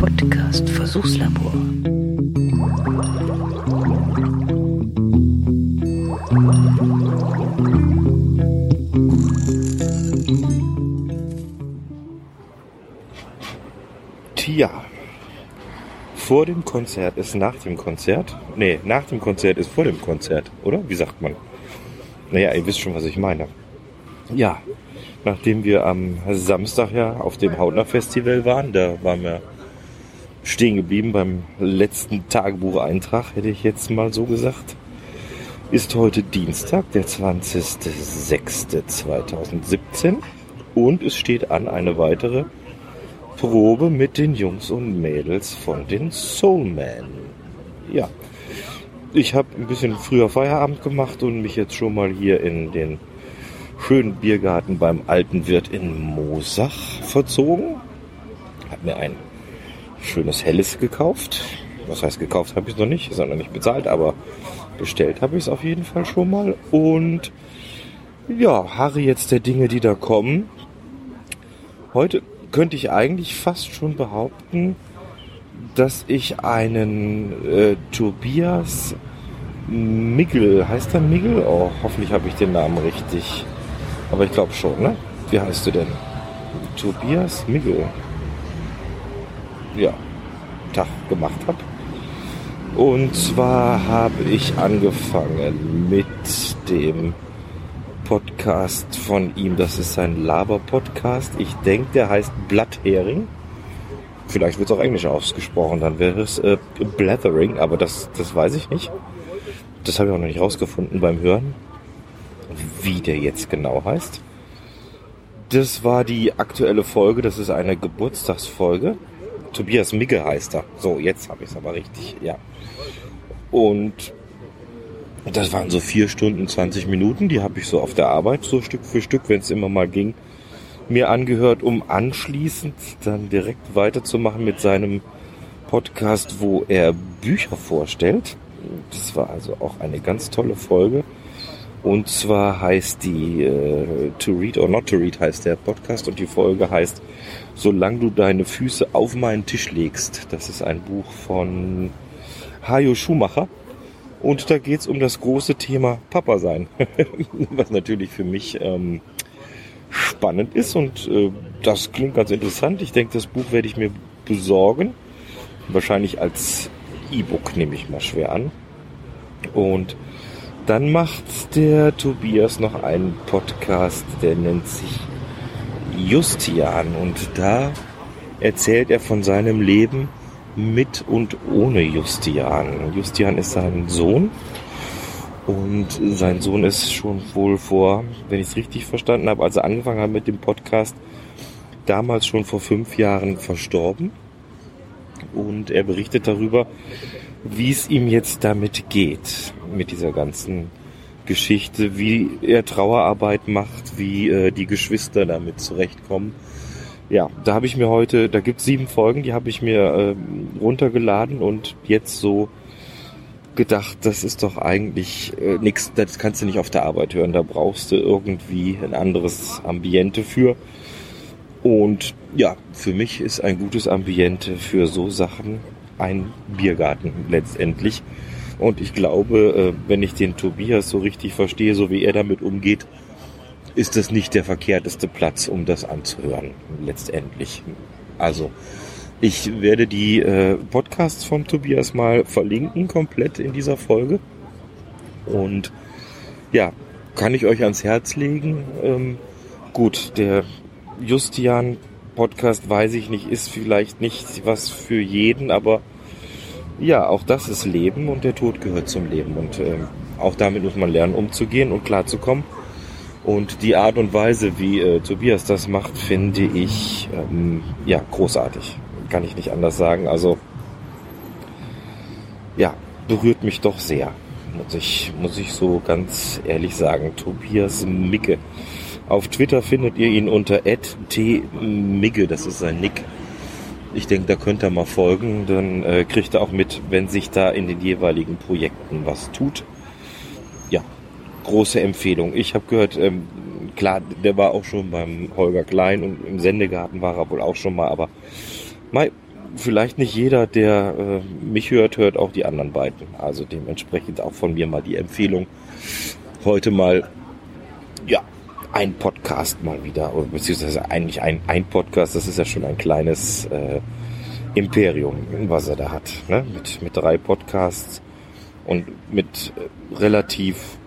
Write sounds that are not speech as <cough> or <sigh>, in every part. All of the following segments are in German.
Podcast Versuchslabor. Tja, vor dem Konzert ist nach dem Konzert. Nee, nach dem Konzert ist vor dem Konzert, oder? Wie sagt man? Naja, ihr wisst schon, was ich meine. Ja, nachdem wir am Samstag ja auf dem Hautner Festival waren, da waren wir stehen geblieben beim letzten Tagebucheintrag, hätte ich jetzt mal so gesagt. Ist heute Dienstag, der 20.06.2017 und es steht an eine weitere Probe mit den Jungs und Mädels von den Soulmen. Ja, ich habe ein bisschen früher Feierabend gemacht und mich jetzt schon mal hier in den schönen Biergarten beim alten Wirt in Mosach verzogen. Hab mir ein schönes Helles gekauft. Was heißt gekauft habe ich noch nicht, ist noch nicht bezahlt, aber bestellt habe ich es auf jeden Fall schon mal. Und ja, harre jetzt der Dinge, die da kommen. Heute könnte ich eigentlich fast schon behaupten, dass ich einen äh, Tobias Migel, heißt der Migel? Oh, hoffentlich habe ich den Namen richtig. Aber ich glaube schon, ne? Wie heißt du denn? Tobias Migel. Ja, Tag gemacht habe. Und zwar habe ich angefangen mit dem Podcast von ihm. Das ist sein Laber-Podcast. Ich denke, der heißt Blathering. Vielleicht wird es auch Englisch ausgesprochen, dann wäre es äh, Blathering, aber das, das weiß ich nicht. Das habe ich auch noch nicht rausgefunden beim Hören, wie der jetzt genau heißt. Das war die aktuelle Folge, das ist eine Geburtstagsfolge. Tobias Migge heißt er. So, jetzt habe ich es aber richtig, ja. Und das waren so vier Stunden, 20 Minuten, die habe ich so auf der Arbeit, so Stück für Stück, wenn es immer mal ging, mir angehört, um anschließend dann direkt weiterzumachen mit seinem Podcast, wo er Bücher vorstellt. Das war also auch eine ganz tolle Folge. Und zwar heißt die äh, To Read or Not to Read heißt der Podcast und die Folge heißt Solange du deine Füße auf meinen Tisch legst. Das ist ein Buch von Hajo Schumacher. Und da geht's um das große Thema Papa sein. <laughs> Was natürlich für mich ähm, spannend ist und äh, das klingt ganz interessant. Ich denke, das Buch werde ich mir besorgen. Wahrscheinlich als E-Book nehme ich mal schwer an. Und dann macht der Tobias noch einen Podcast, der nennt sich Justian. Und da erzählt er von seinem Leben mit und ohne Justian. Justian ist sein Sohn und sein Sohn ist schon wohl vor, wenn ich es richtig verstanden habe, als er angefangen hat mit dem Podcast, damals schon vor fünf Jahren verstorben. Und er berichtet darüber, wie es ihm jetzt damit geht, mit dieser ganzen Geschichte, wie er Trauerarbeit macht, wie äh, die Geschwister damit zurechtkommen. Ja, da habe ich mir heute, da gibt es sieben Folgen, die habe ich mir äh, runtergeladen und jetzt so gedacht, das ist doch eigentlich äh, nichts, das kannst du nicht auf der Arbeit hören, da brauchst du irgendwie ein anderes Ambiente für. Und ja, für mich ist ein gutes Ambiente für so Sachen ein Biergarten letztendlich. Und ich glaube, äh, wenn ich den Tobias so richtig verstehe, so wie er damit umgeht, ist das nicht der verkehrteste Platz, um das anzuhören, letztendlich. Also, ich werde die äh, Podcasts von Tobias mal verlinken, komplett in dieser Folge. Und ja, kann ich euch ans Herz legen. Ähm, gut, der Justian Podcast, weiß ich nicht, ist vielleicht nicht was für jeden, aber ja, auch das ist Leben und der Tod gehört zum Leben. Und äh, auch damit muss man lernen, umzugehen und klarzukommen. Und die Art und Weise, wie äh, Tobias das macht, finde ich ähm, ja großartig. Kann ich nicht anders sagen. Also ja, berührt mich doch sehr. Muss ich, muss ich so ganz ehrlich sagen. Tobias Micke. Auf Twitter findet ihr ihn unter @tmigge. Das ist sein Nick. Ich denke, da könnt ihr mal folgen. Dann äh, kriegt ihr auch mit, wenn sich da in den jeweiligen Projekten was tut. Ja, große Empfehlung. Ich habe gehört, ähm, klar, der war auch schon beim Holger Klein und im Sendegarten war er wohl auch schon mal, aber Mai, vielleicht nicht jeder, der äh, mich hört, hört auch die anderen beiden. Also dementsprechend auch von mir mal die Empfehlung, heute mal, ein Podcast mal wieder, beziehungsweise eigentlich ein, ein Podcast, das ist ja schon ein kleines äh, Imperium, was er da hat, ne? mit, mit drei Podcasts und mit äh, relativ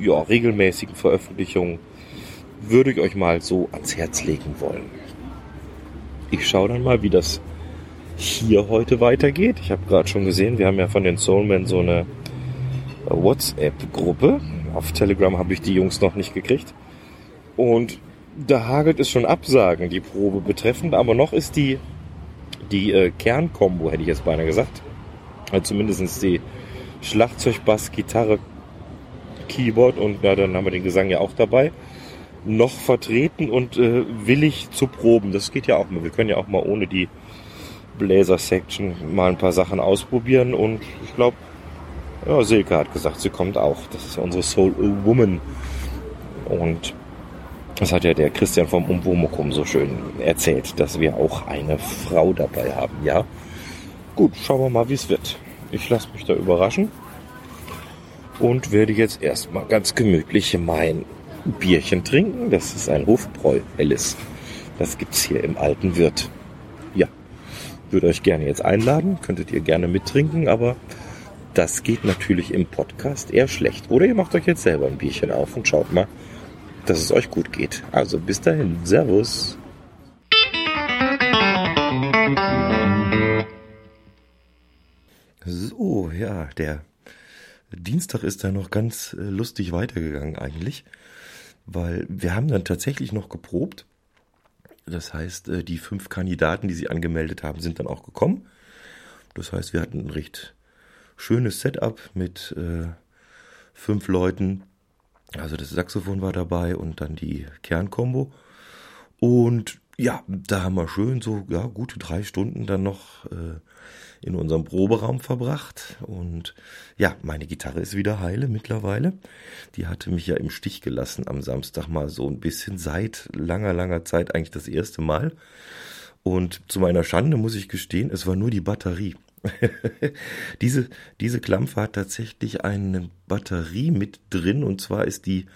ja, regelmäßigen Veröffentlichungen würde ich euch mal so ans Herz legen wollen. Ich schaue dann mal, wie das hier heute weitergeht. Ich habe gerade schon gesehen, wir haben ja von den Soulmen so eine WhatsApp-Gruppe. Auf Telegram habe ich die Jungs noch nicht gekriegt. Und da hagelt es schon Absagen, die Probe betreffend, aber noch ist die, die äh, Kernkombo, hätte ich jetzt beinahe gesagt. Also zumindest die Schlagzeug, Bass, Gitarre, Keyboard und na, dann haben wir den Gesang ja auch dabei noch vertreten und äh, willig zu proben. Das geht ja auch mal. Wir können ja auch mal ohne die Bläser-Section mal ein paar Sachen ausprobieren und ich glaube, ja, Silke hat gesagt, sie kommt auch. Das ist ja unsere Soul Woman. Und das hat ja der Christian vom Umwomukum so schön erzählt, dass wir auch eine Frau dabei haben, ja. Gut, schauen wir mal, wie es wird. Ich lasse mich da überraschen und werde jetzt erstmal ganz gemütlich mein Bierchen trinken. Das ist ein Hofbräu, Alice. Das gibt's hier im alten Wirt. Ja, würde euch gerne jetzt einladen. Könntet ihr gerne mittrinken, aber das geht natürlich im Podcast eher schlecht. Oder ihr macht euch jetzt selber ein Bierchen auf und schaut mal, dass es euch gut geht. Also bis dahin. Servus. So, ja, der Dienstag ist da noch ganz äh, lustig weitergegangen eigentlich weil wir haben dann tatsächlich noch geprobt. Das heißt, äh, die fünf Kandidaten, die sie angemeldet haben, sind dann auch gekommen. Das heißt, wir hatten ein recht schönes Setup mit äh, fünf Leuten. Also das Saxophon war dabei und dann die Kernkombo. Und ja, da haben wir schön so ja, gute drei Stunden dann noch äh, in unserem Proberaum verbracht. Und ja, meine Gitarre ist wieder heile mittlerweile. Die hatte mich ja im Stich gelassen am Samstag mal so ein bisschen seit langer, langer Zeit eigentlich das erste Mal. Und zu meiner Schande muss ich gestehen, es war nur die Batterie. <laughs> diese, diese Klampfe hat tatsächlich eine Batterie mit drin und zwar ist die,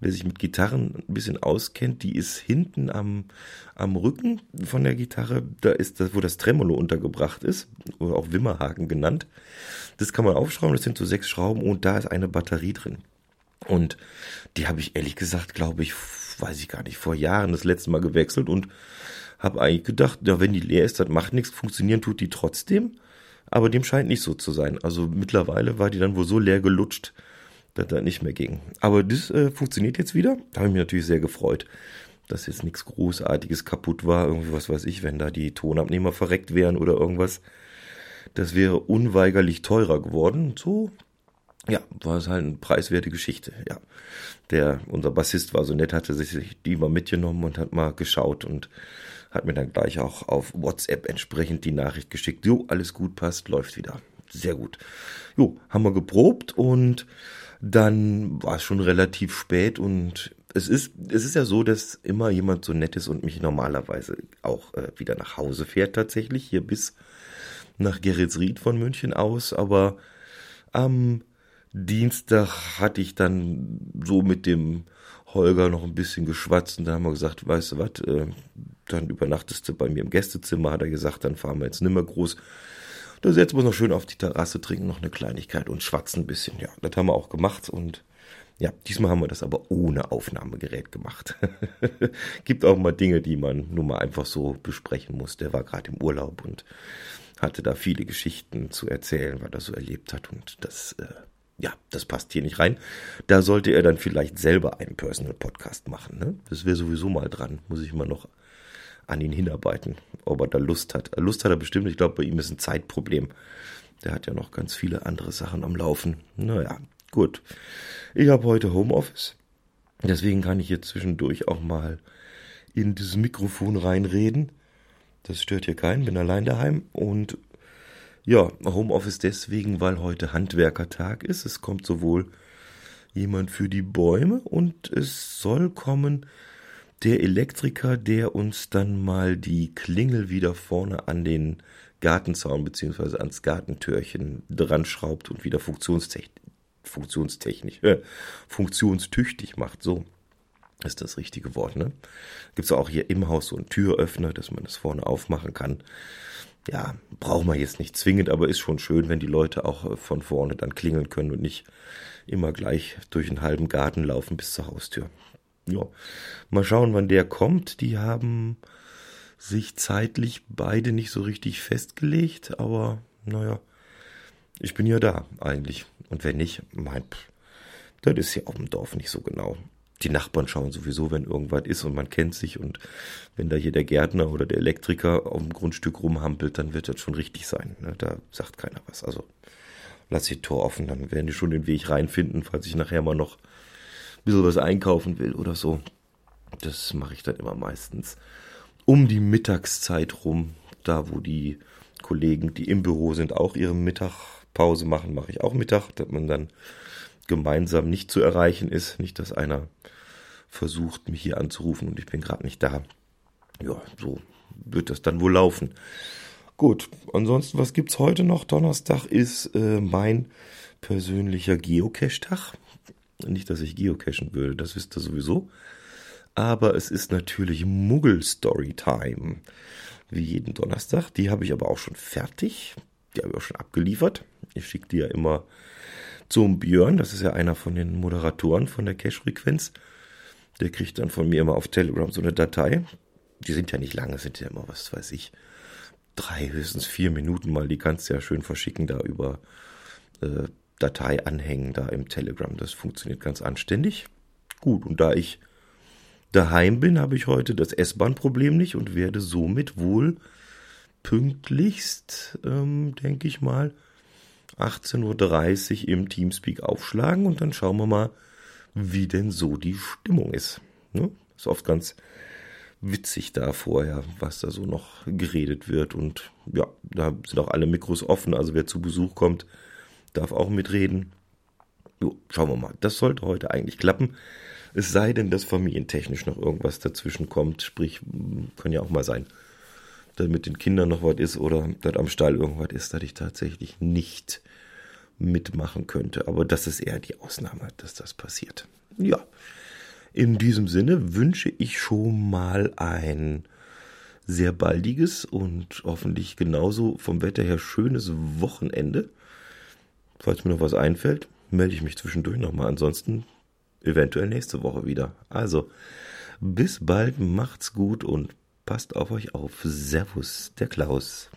wer sich mit Gitarren ein bisschen auskennt, die ist hinten am, am Rücken von der Gitarre, da ist das, wo das Tremolo untergebracht ist, oder auch Wimmerhaken genannt. Das kann man aufschrauben, das sind so sechs Schrauben und da ist eine Batterie drin. Und die habe ich ehrlich gesagt, glaube ich, weiß ich gar nicht, vor Jahren das letzte Mal gewechselt und habe eigentlich gedacht, ja, wenn die leer ist, das macht nichts, funktionieren tut die trotzdem. Aber dem scheint nicht so zu sein. Also mittlerweile war die dann wohl so leer gelutscht, dass das nicht mehr ging. Aber das äh, funktioniert jetzt wieder. Da habe ich mich natürlich sehr gefreut, dass jetzt nichts Großartiges kaputt war. Irgendwie, was weiß ich, wenn da die Tonabnehmer verreckt wären oder irgendwas. Das wäre unweigerlich teurer geworden. So, ja, war es halt eine preiswerte Geschichte, ja. Der, unser Bassist war so nett, hatte sich die mal mitgenommen und hat mal geschaut und hat mir dann gleich auch auf WhatsApp entsprechend die Nachricht geschickt. Jo, alles gut, passt, läuft wieder. Sehr gut. Jo, haben wir geprobt und dann war es schon relativ spät und es ist, es ist ja so, dass immer jemand so nett ist und mich normalerweise auch äh, wieder nach Hause fährt tatsächlich, hier bis nach Geretsried von München aus, aber am Dienstag hatte ich dann so mit dem Holger noch ein bisschen geschwatzt und da haben wir gesagt, weißt du was, äh, dann übernachtest du bei mir im Gästezimmer, hat er gesagt, dann fahren wir jetzt nimmer groß. Da setzen wir uns noch schön auf die Terrasse, trinken noch eine Kleinigkeit und schwatzen ein bisschen. Ja, das haben wir auch gemacht und ja, diesmal haben wir das aber ohne Aufnahmegerät gemacht. <laughs> Gibt auch mal Dinge, die man nur mal einfach so besprechen muss. Der war gerade im Urlaub und hatte da viele Geschichten zu erzählen, was er so erlebt hat und das äh, ja, das passt hier nicht rein. Da sollte er dann vielleicht selber einen Personal Podcast machen. Ne? Das wäre sowieso mal dran. Muss ich mal noch an ihn hinarbeiten, ob er da Lust hat. Lust hat er bestimmt. Ich glaube, bei ihm ist ein Zeitproblem. Der hat ja noch ganz viele andere Sachen am Laufen. Naja, gut. Ich habe heute Homeoffice. Deswegen kann ich jetzt zwischendurch auch mal in das Mikrofon reinreden. Das stört hier keinen, bin allein daheim und ja, Homeoffice deswegen, weil heute Handwerkertag ist. Es kommt sowohl jemand für die Bäume und es soll kommen der Elektriker, der uns dann mal die Klingel wieder vorne an den Gartenzaun beziehungsweise ans Gartentürchen dran schraubt und wieder funktionstechnisch, funktionstechnisch, äh, funktionstüchtig macht. So ist das richtige Wort, ne? Gibt's auch hier im Haus so einen Türöffner, dass man das vorne aufmachen kann. Ja, braucht man jetzt nicht zwingend, aber ist schon schön, wenn die Leute auch äh, von vorne dann klingeln können und nicht immer gleich durch einen halben Garten laufen bis zur Haustür. Ja, mal schauen, wann der kommt. Die haben sich zeitlich beide nicht so richtig festgelegt, aber naja, ich bin ja da eigentlich. Und wenn nicht, mein, das ist ja auf dem Dorf nicht so genau. Die Nachbarn schauen sowieso, wenn irgendwas ist und man kennt sich und wenn da hier der Gärtner oder der Elektriker auf dem Grundstück rumhampelt, dann wird das schon richtig sein. Ne? Da sagt keiner was. Also lass die Tor offen, dann werden die schon den Weg reinfinden, falls ich nachher mal noch bisschen was einkaufen will oder so. Das mache ich dann immer meistens um die Mittagszeit rum, da wo die Kollegen, die im Büro sind, auch ihre Mittagpause machen, mache ich auch Mittag, dass man dann gemeinsam nicht zu erreichen ist. Nicht, dass einer versucht, mich hier anzurufen und ich bin gerade nicht da. Ja, so wird das dann wohl laufen. Gut, ansonsten, was gibt's heute noch? Donnerstag ist äh, mein persönlicher Geocache-Tag. Nicht, dass ich geocachen würde, das wisst ihr sowieso. Aber es ist natürlich Muggel-Story-Time. Wie jeden Donnerstag. Die habe ich aber auch schon fertig. Die habe ich auch schon abgeliefert. Ich schicke die ja immer zum Björn. Das ist ja einer von den Moderatoren von der Cache-Frequenz. Der kriegt dann von mir immer auf Telegram so eine Datei. Die sind ja nicht lange, sind ja immer, was weiß ich, drei, höchstens vier Minuten mal, die kannst du ja schön verschicken da über äh, Datei anhängen da im Telegram. Das funktioniert ganz anständig. Gut, und da ich daheim bin, habe ich heute das S-Bahn-Problem nicht und werde somit wohl pünktlichst, ähm, denke ich mal, 18.30 Uhr im Teamspeak aufschlagen und dann schauen wir mal, wie denn so die Stimmung ist. Ne? Ist oft ganz witzig da vorher, was da so noch geredet wird. Und ja, da sind auch alle Mikros offen. Also wer zu Besuch kommt, darf auch mitreden. Jo, schauen wir mal. Das sollte heute eigentlich klappen. Es sei denn, dass familientechnisch noch irgendwas dazwischen kommt. Sprich, kann ja auch mal sein, dass mit den Kindern noch was ist oder dass am Stall irgendwas ist, dass ich tatsächlich nicht mitmachen könnte. Aber das ist eher die Ausnahme, dass das passiert. Ja. In diesem Sinne wünsche ich schon mal ein sehr baldiges und hoffentlich genauso vom Wetter her schönes Wochenende. Falls mir noch was einfällt, melde ich mich zwischendurch nochmal. Ansonsten eventuell nächste Woche wieder. Also, bis bald, macht's gut und passt auf euch auf. Servus, der Klaus.